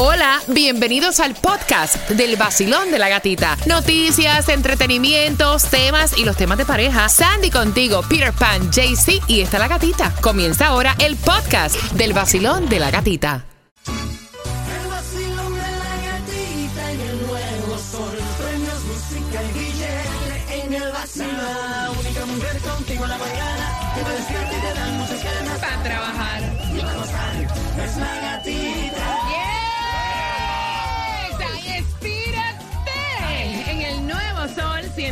Hola, bienvenidos al podcast del vacilón de la gatita. Noticias, entretenimientos, temas y los temas de pareja. Sandy contigo, Peter Pan, JC y está la gatita. Comienza ahora el podcast del vacilón de la gatita. El vacilón de la gatita en el nuevo sol. Premios, música y billete en el vacilón. La única mujer contigo en la mañana que te despierta y te da muchas ganas Para trabajar. y para gozar. Es la gatita.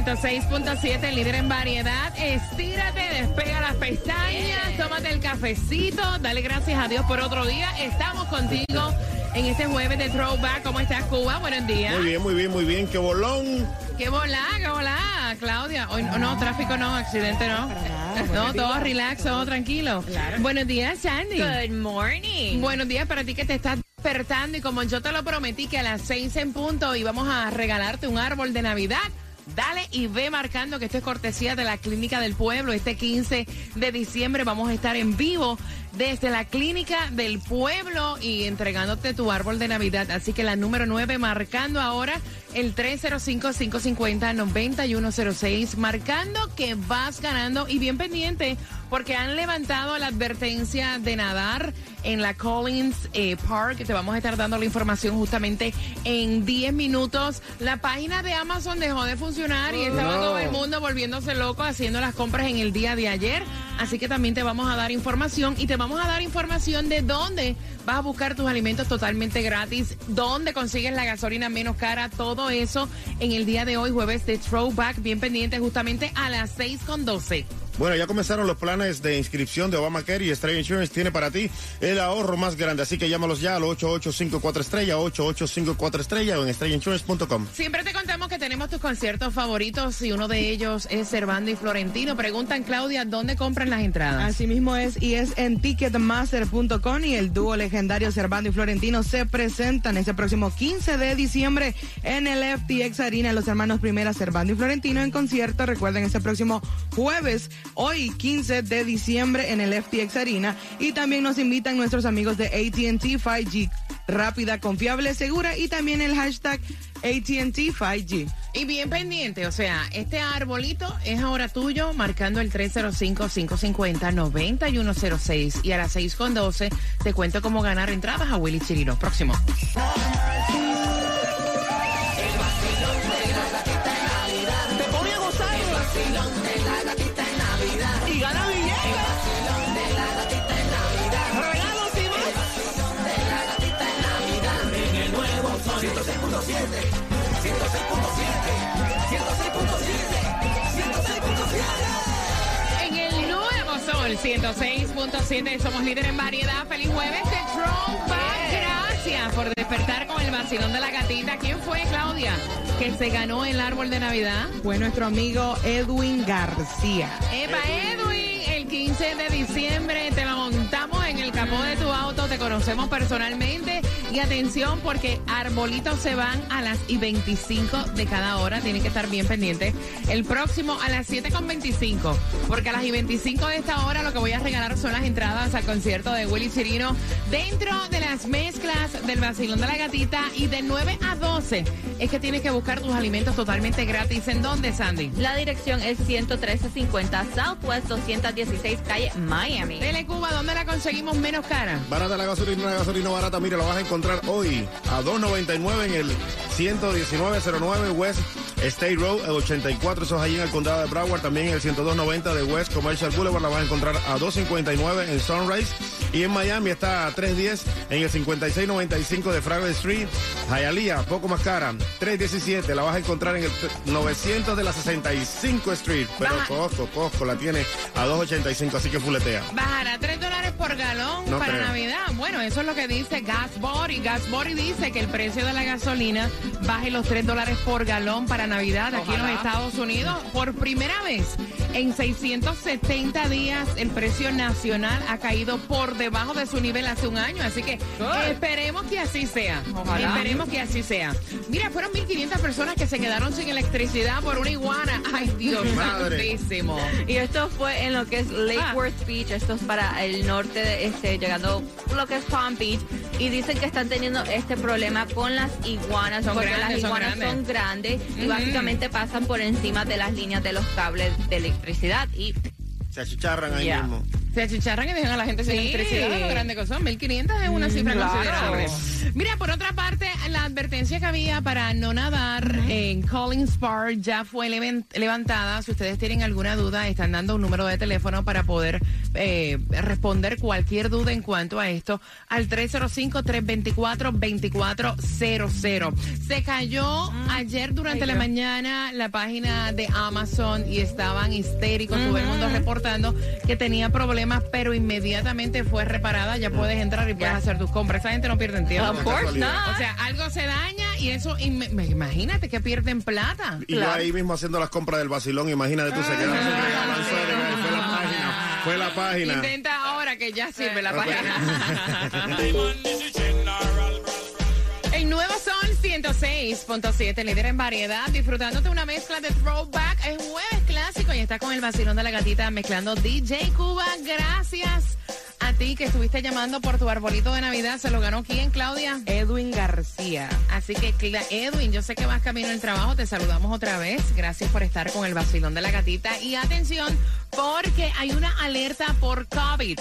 106.7, el líder en variedad. Estírate, despega las pestañas, tómate el cafecito, dale gracias a Dios por otro día. Estamos contigo en este jueves de Throwback. ¿Cómo estás, Cuba? Buenos días. Muy bien, muy bien, muy bien. ¡Qué bolón! Qué volá, qué volá, Claudia. Hoy no, no, tráfico no, accidente no. No, todo relax, todo tranquilo. Buenos días, Sandy. Good morning. Buenos días para ti que te estás despertando y como yo te lo prometí que a las seis en punto íbamos a regalarte un árbol de Navidad. Dale y ve marcando que esto es cortesía de la Clínica del Pueblo. Este 15 de diciembre vamos a estar en vivo desde la Clínica del Pueblo y entregándote tu árbol de Navidad. Así que la número 9 marcando ahora el 305-550-9106, marcando que vas ganando y bien pendiente porque han levantado la advertencia de nadar en la Collins eh, Park. Te vamos a estar dando la información justamente en 10 minutos. La página de Amazon dejó de funcionar y estaba No. todo el mundo volviéndose loco haciendo las compras en el día de ayer. Así que también te vamos a dar información y te vamos a dar información de dónde vas a buscar tus alimentos totalmente gratis, dónde consigues la gasolina menos cara, todo eso en el día de hoy, jueves de Throwback, bien pendiente justamente a las 6 con 12. Bueno, ya comenzaron los planes de inscripción de Obamacare y Estrella Insurance tiene para ti el ahorro más grande. Así que llámalos ya al 8854 estrella, 8854 estrella o en estrellainsurance.com. Siempre te contamos que tenemos tus conciertos favoritos y uno de ellos es Servando y Florentino. Preguntan, Claudia, ¿dónde compran las entradas? Así mismo es, y es en ticketmaster.com y el dúo legendario Servando y Florentino se presentan ese próximo 15 de diciembre en el FTX Arena. Los hermanos Primera, Servando y Florentino en concierto. Recuerden ese próximo jueves, hoy 15 de diciembre en el FTX Arena. Y también nos invitan nuestros amigos de ATT 5G. Rápida, confiable, segura y también el hashtag ATT 5G. Y bien pendiente, o sea, este arbolito es ahora tuyo, marcando el 305-550-9106. Y a las 6 con 12 te cuento cómo ganar entradas a Willy Chirino. Próximo. Sol 106.7 somos líder en variedad. Feliz jueves de Throwback. Gracias por despertar con el vacilón de la gatita. ¿Quién fue, Claudia? Que se ganó el árbol de Navidad. Fue nuestro amigo Edwin García. Epa Edwin, el 15 de diciembre te lo montamos el capó de tu auto, te conocemos personalmente y atención porque arbolitos se van a las y 25 de cada hora, tienen que estar bien pendientes. El próximo a las 7 con 25, porque a las y 25 de esta hora lo que voy a regalar son las entradas al concierto de Willy Chirino dentro de las mezclas del vacilón de la gatita y de 9 a 12 es que tienes que buscar tus alimentos totalmente gratis. ¿En dónde, Sandy? La dirección es 11350 Southwest 216 calle Miami. Tele Cuba, ¿dónde la conseguimos menos cara? Barata la gasolina, una gasolina barata. Mira, lo vas a encontrar hoy a 2.99 en el 11909 West State Road, el 84, eso es allí en el condado de Broward. También en el 10290 de West Commercial Boulevard la vas a encontrar a 259 en Sunrise. Y en Miami está a 310 en el 5695 de Fraggle Street. Hialeah, poco más cara, 317. La vas a encontrar en el 900 de la 65 Street. Pero Baja. Costco, Costco la tiene a 285, así que fuletea. Bajará 3 dólares por galón No para creo. Navidad. Bueno, eso es lo que dice Gas Body. Gas Body dice que el precio de la gasolina baje los 3 dólares por galón para Navidad aquí en los Estados Unidos. Por primera vez En 670 días el precio nacional ha caído por debajo de su nivel hace un año, así que esperemos que así sea. Ojalá. Esperemos que así sea. Mira, fueron 1.500 personas que se quedaron sin electricidad por una iguana. Ay, Dios santísimo. Y esto fue en lo que es Lake Ah. Worth Beach, esto es para el norte, de este, llegando lo que es Palm Beach, y dicen que están teniendo este problema con las iguanas, Son porque grandes, las son iguanas grandes. son grandes y básicamente pasan por encima de las líneas de los cables de electricidad y Se achicharran ahí mismo. Se achicharran y dejan a la gente sin Sí. electricidad, lo grande que son. 1.500 es una cifra claro. considerable. Mira, por otra parte, advertencia que había para no nadar en Collins Park ya fue levantada. Si ustedes tienen alguna duda, están dando un número de teléfono para poder eh, responder cualquier duda en cuanto a esto al 305-324-2400. Se cayó ayer durante Ay, la mañana la página de Amazon y estaban histéricos, todo el mundo reportando que tenía problemas, pero inmediatamente fue reparada. Ya puedes entrar y puedes hacer tus compras. Esa gente no pierde tiempo. of course not. O sea, algo se daña y eso, inme- me- imagínate que pierden plata. Y yo ahí mismo haciendo las compras del vacilón, imagínate tú, se quedaron sin regalar, fue la página, fue la página. Intenta ahora que ya sirve la página. El nuevo Sol 106.7, líder en variedad, disfrutándote una mezcla de throwback. Es jueves clásico y está con el vacilón de la gatita mezclando DJ Cuba. Gracias a ti que estuviste llamando por tu arbolito de Navidad. ¿Se lo ganó quién, Claudia? Edwin García. Así que, Edwin, yo sé que vas camino al trabajo, te saludamos otra vez. Gracias por estar con el vacilón de la gatita. Y atención, porque hay una alerta por COVID.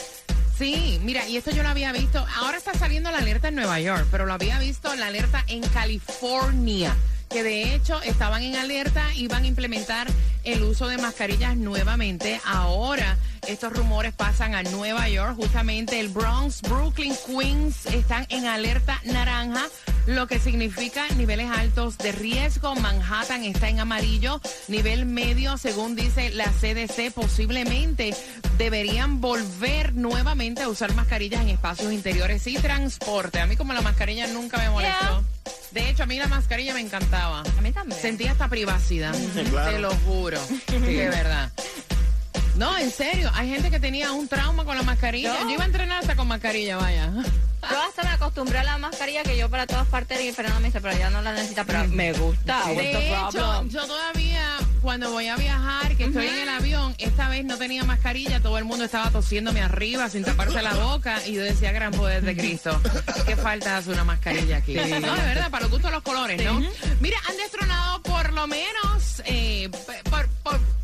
Sí, mira, y esto yo lo había visto. Ahora está saliendo la alerta en Nueva York, pero lo había visto la alerta en California. Que de hecho estaban en alerta, iban a implementar el uso de mascarillas nuevamente. Ahora estos rumores pasan a Nueva York, justamente el Bronx, Brooklyn, Queens están en alerta naranja, lo que significa niveles altos de riesgo. Manhattan está en amarillo, nivel medio, según dice la CDC, posiblemente deberían volver nuevamente a usar mascarillas en espacios interiores y transporte. A mí como la mascarilla nunca me molestó. De hecho, a mí la mascarilla me encantaba. a mí también. Sentía esta privacidad. claro. Te lo juro. De verdad. No, en serio. Hay gente que tenía un trauma con la mascarilla. Yo iba a entrenar hasta con mascarilla, vaya. Yo hasta me acostumbré a la mascarilla que yo para todas partes y Fernando me dice, pero ya no la necesita, pero me gusta. De hecho, yo todavía, cuando voy a viajar, que estoy en el avión, esta vez no tenía mascarilla, todo el mundo estaba tosiéndome arriba sin taparse la boca y yo decía, gran poder de Cristo, qué falta hace una mascarilla aquí. No, de verdad, para los gustos los colores, ¿no? Mira, han destronado por lo menos, eh,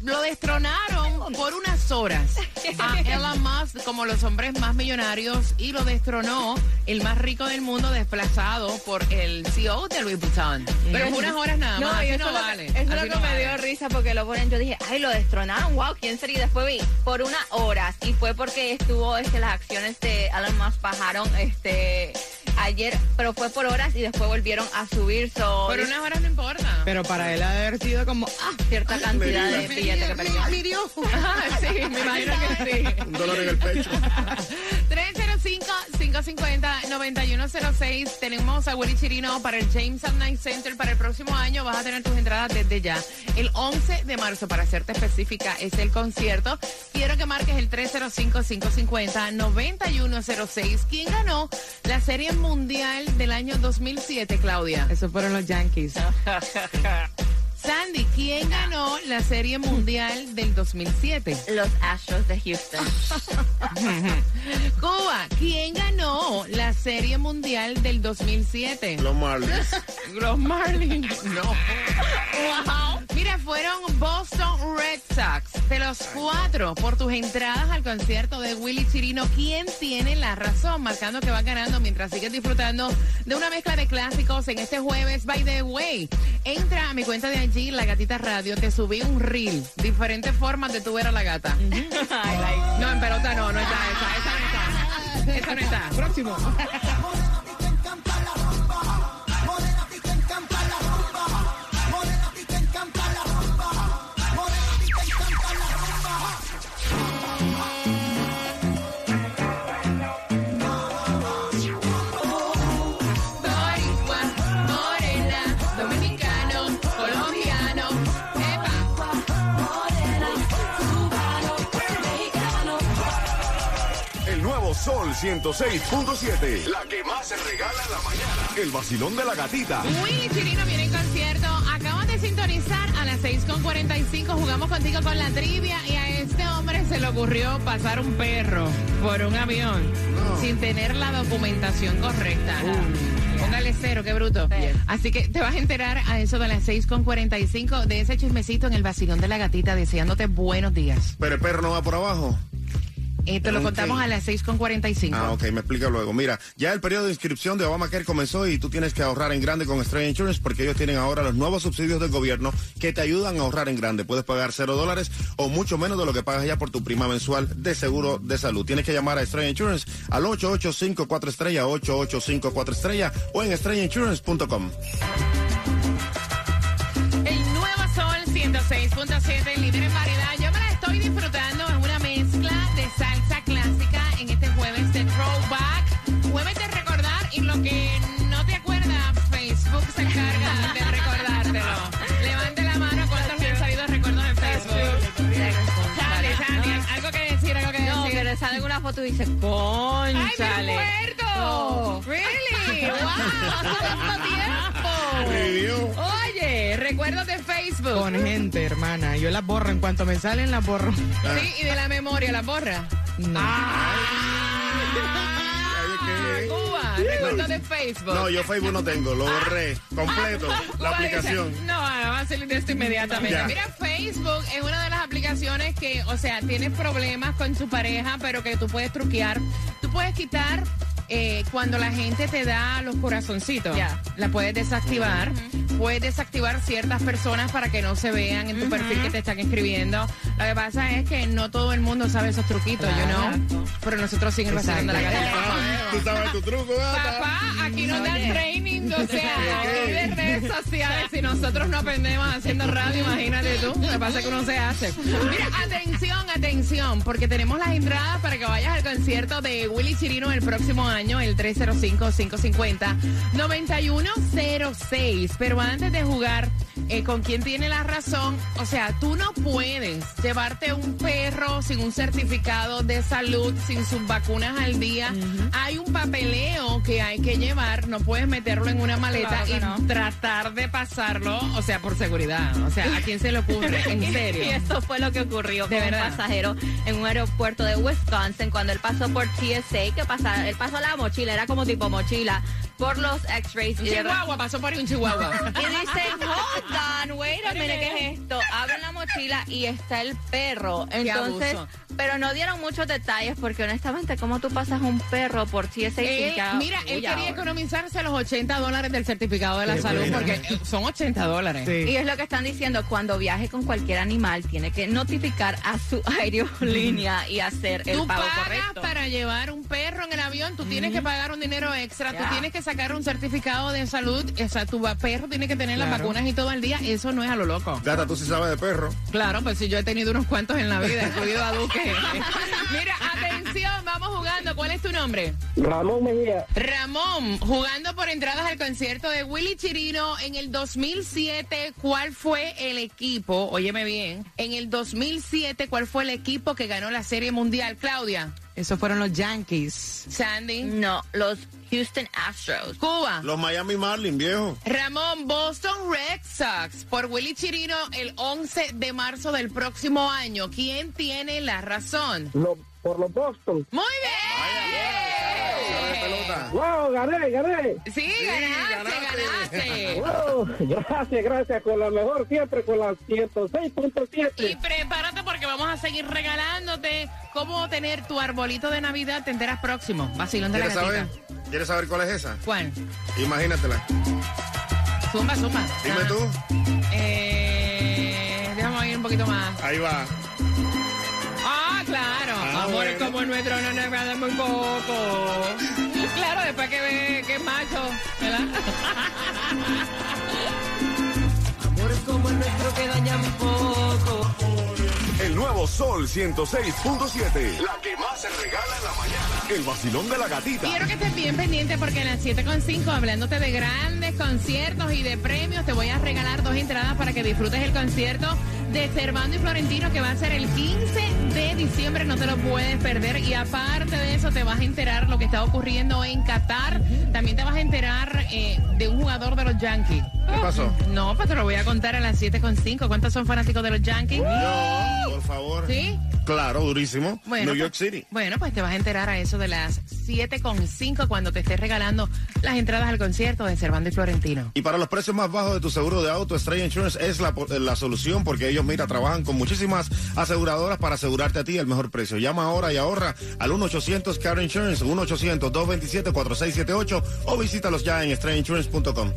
lo destronaron por unas horas a Elon Musk como los hombres más millonarios y lo destronó el más rico del mundo desplazado por el CEO de Louis Vuitton. Pero por unas horas nada más, y así no es vale. Eso es lo que no me vale. dio risa porque lo ponen. Yo dije, ay, lo destronaron, wow, ¿quién sería? Y después vi por unas horas y fue porque estuvo, este, las acciones de Elon Musk bajaron, este, ayer, pero fue por horas y después volvieron a subir. So, Por unas horas no importa. Pero para él ha de haber sido como, ah, cierta cantidad de billetes que perdió. mi sí, me imagino que sí. Un dolor en el pecho. 305-550-9106. Tenemos a Willy Chirino para el James at Night Center para el próximo año. Vas a tener tus entradas desde ya. El 11 de marzo, para serte específica, es el concierto. Quiero que marques el 305-550-9106. ¿Quién ganó la Serie Mundial del año 2007, Claudia? Esos fueron los Yankees. Sandy, ¿quién ganó la Serie Mundial del 2007? Los Astros de Houston. Cuba, ¿quién ganó la Serie Mundial del 2007? Los Marlins. Los Marlins. No. Wow. Fueron Boston Red Sox. De los cuatro, por tus entradas al concierto de Willy Chirino, ¿quién tiene la razón? Marcando que va ganando mientras sigues disfrutando de una mezcla de clásicos en este jueves. By the way, entra a mi cuenta de allí, La Gatita Radio. Te subí un reel. Diferentes formas de tu ver a la gata. No, en pelota no, no está esa. Esa no está. Esa no está. Próximo. Sol 106.7. La que más se regala en la mañana. El vacilón de la gatita. Willy Chirino viene en concierto. Acabas de sintonizar a las 6.45. Jugamos contigo con la trivia y a este hombre se le ocurrió pasar un perro por un avión sin tener la documentación correcta. Póngale cero, qué bruto. Así que te vas a enterar a eso de las 6.45 de ese chismecito en el vacilón de la gatita deseándote buenos días. Pero el perro no va por abajo. Eh, te lo contamos a las 6.45. Ah, ok, me explica luego. Mira, ya el periodo de inscripción de Obamacare comenzó y tú tienes que ahorrar en grande con Estrella Insurance porque ellos tienen ahora los nuevos subsidios del gobierno que te ayudan a ahorrar en grande. Puedes pagar cero dólares o mucho menos de lo que pagas ya por tu prima mensual de seguro de salud. Tienes que llamar a Estrella Insurance al 8854 estrella 8854 estrella o en estrellainsurance.com. El nuevo sol 106.7, líder en variedad. Yo me la estoy disfrutando. Es una lo que no te acuerdas, Facebook se encarga de recordártelo. Levante la mano cuántos le han salido recuerdos en Facebook. Chale, Chale, algo que decir, algo que No, decir. que le sale una foto y dice, ¡Ay, conchale. me acuerdo! ¡Really! Oye, recuerdos de Facebook. Con gente, hermana. Yo las borro. En cuanto me salen, las borro. Sí, y de la memoria, la borra. No. Ay, De Facebook. No, yo Facebook no tengo, lo borré completo, la aplicación. dice, no, va a salir de esto inmediatamente. Ya. Mira, Facebook es una de las aplicaciones que, o sea, tienes problemas con su pareja, pero que tú puedes truquear. Tú puedes quitar eh, cuando la gente te da los corazoncitos. Ya. La puedes desactivar. Puedes desactivar ciertas personas para que no se vean en tu perfil que te están escribiendo. Lo que pasa es que no todo el mundo sabe esos truquitos, yo no. Pero nosotros sí vacilón de la. Ah, Tú sabes tu truco. Papá, aquí nos dan training, o sea, aquí de redes sociales. Si nosotros no aprendemos haciendo radio, imagínate tú. Lo que pasa es que uno se hace. Mira, atención, atención, porque tenemos las entradas para que vayas al concierto de Willy Chirino el próximo año, el 305-550-9106. Pero antes de jugar eh, con quién tiene la razón, o sea, tú no puedes llevarte un perro sin un certificado de salud, sin sus vacunas al día. Hay un papeleo que hay que llevar, no puedes meterlo en una maleta Claro y no. tratar de pasarlo, o sea, por seguridad. O sea, ¿a quién se le ocurre? En serio. Y esto fue lo que ocurrió De con verdad. un pasajero en un aeropuerto de Wisconsin cuando él pasó por TSA, que pasa, él pasó la mochila, era como tipo mochila, por los x-rays. Un chihuahua, pasó por un chihuahua. Y dice, hold on, wait a minute, ¿qué es esto? Abren la mochila y está el perro. Entonces, abuso. pero no dieron muchos detalles porque honestamente, ¿cómo tú pasas un perro por sin Él- que mira, él quería economizarse los 80 dólares del certificado de la Qué salud buena. porque eh, son 80 dólares. Sí. Y es lo que están diciendo, cuando viaje con cualquier animal, tiene que notificar a su aerolínea y hacer el Tú pago pagas correcto. para llevar un perro en el avión, tú tienes que pagar un dinero extra, tú tienes que sacar un certificado de salud, o sea, tu perro tiene que tener las vacunas y todo el día, eso no es a lo loco. Gata, tú sí sabes de perro. Claro, pues si yo he tenido unos cuantos en la vida, incluido a Duque. Mira. ¿Cuál es tu nombre? Ramón Mejía, Ramón, jugando por entradas al concierto de Willy Chirino en el 2007, ¿cuál fue el equipo? Óyeme bien, en el 2007, ¿cuál fue el equipo que ganó la Serie Mundial? Claudia, Esos fueron los Yankees. Sandy, No, los Houston Astros. Cuba. Los Miami Marlins, viejo. Ramón, Boston Red Sox por Willy Chirino el 11 de marzo del próximo año. ¿Quién tiene la razón? lo- por los Boston. Muy bien. ¡Wow! ¡Gané, gané! Sí, ganaste, ganaste. ganaste. ¡Wow! Gracias, gracias. Con la mejor siempre, con la Y 106.7. prepárate porque vamos a seguir regalándote cómo tener tu arbolito de Navidad. Te enteras próximo. Vacilón de la ¿Quieres gatita. saber? ¿Quieres saber cuál es esa? ¿Cuál? Imagínatela. Zumba, zumba. Dime Ah. tú. Eh, déjame ir un poquito más. Ahí va. Claro. Ah, Amores bueno. como el nuestro no nos agradan muy poco. Claro, después que ve que es macho, ¿verdad? Amores como el nuestro que dañan poco. El nuevo Nuevo Sol 106.7. La que más se regala en la mañana. El vacilón de la gatita. Quiero que estés bien pendiente porque en las 7.5, hablándote de grandes conciertos y de premios, te voy a regalar dos entradas para que disfrutes el concierto de Servando y Florentino que va a ser el 15 de diciembre. No te lo puedes perder. Y aparte de eso, te vas a enterar lo que está ocurriendo en Qatar. También te vas a enterar eh, de un jugador de los Yankees. ¿Qué pasó? No, pues te lo voy a contar a las 7.5. ¿Cuántos son fanáticos de los Yankees? Yo, por favor. ¿Sí? Claro, durísimo. New York pues, City. Bueno, pues te vas a enterar a eso de las 7.5 cuando te estés regalando las entradas al concierto de Servando y Florentino. Y para los precios más bajos de tu seguro de auto, Estrella Insurance es la, la solución porque ellos, mira, trabajan con muchísimas aseguradoras para asegurarte a ti el mejor precio. Llama ahora y ahorra al 1-800 Car Insurance, 1-800-227-4678 o visítalos ya en estrellainsurance.com.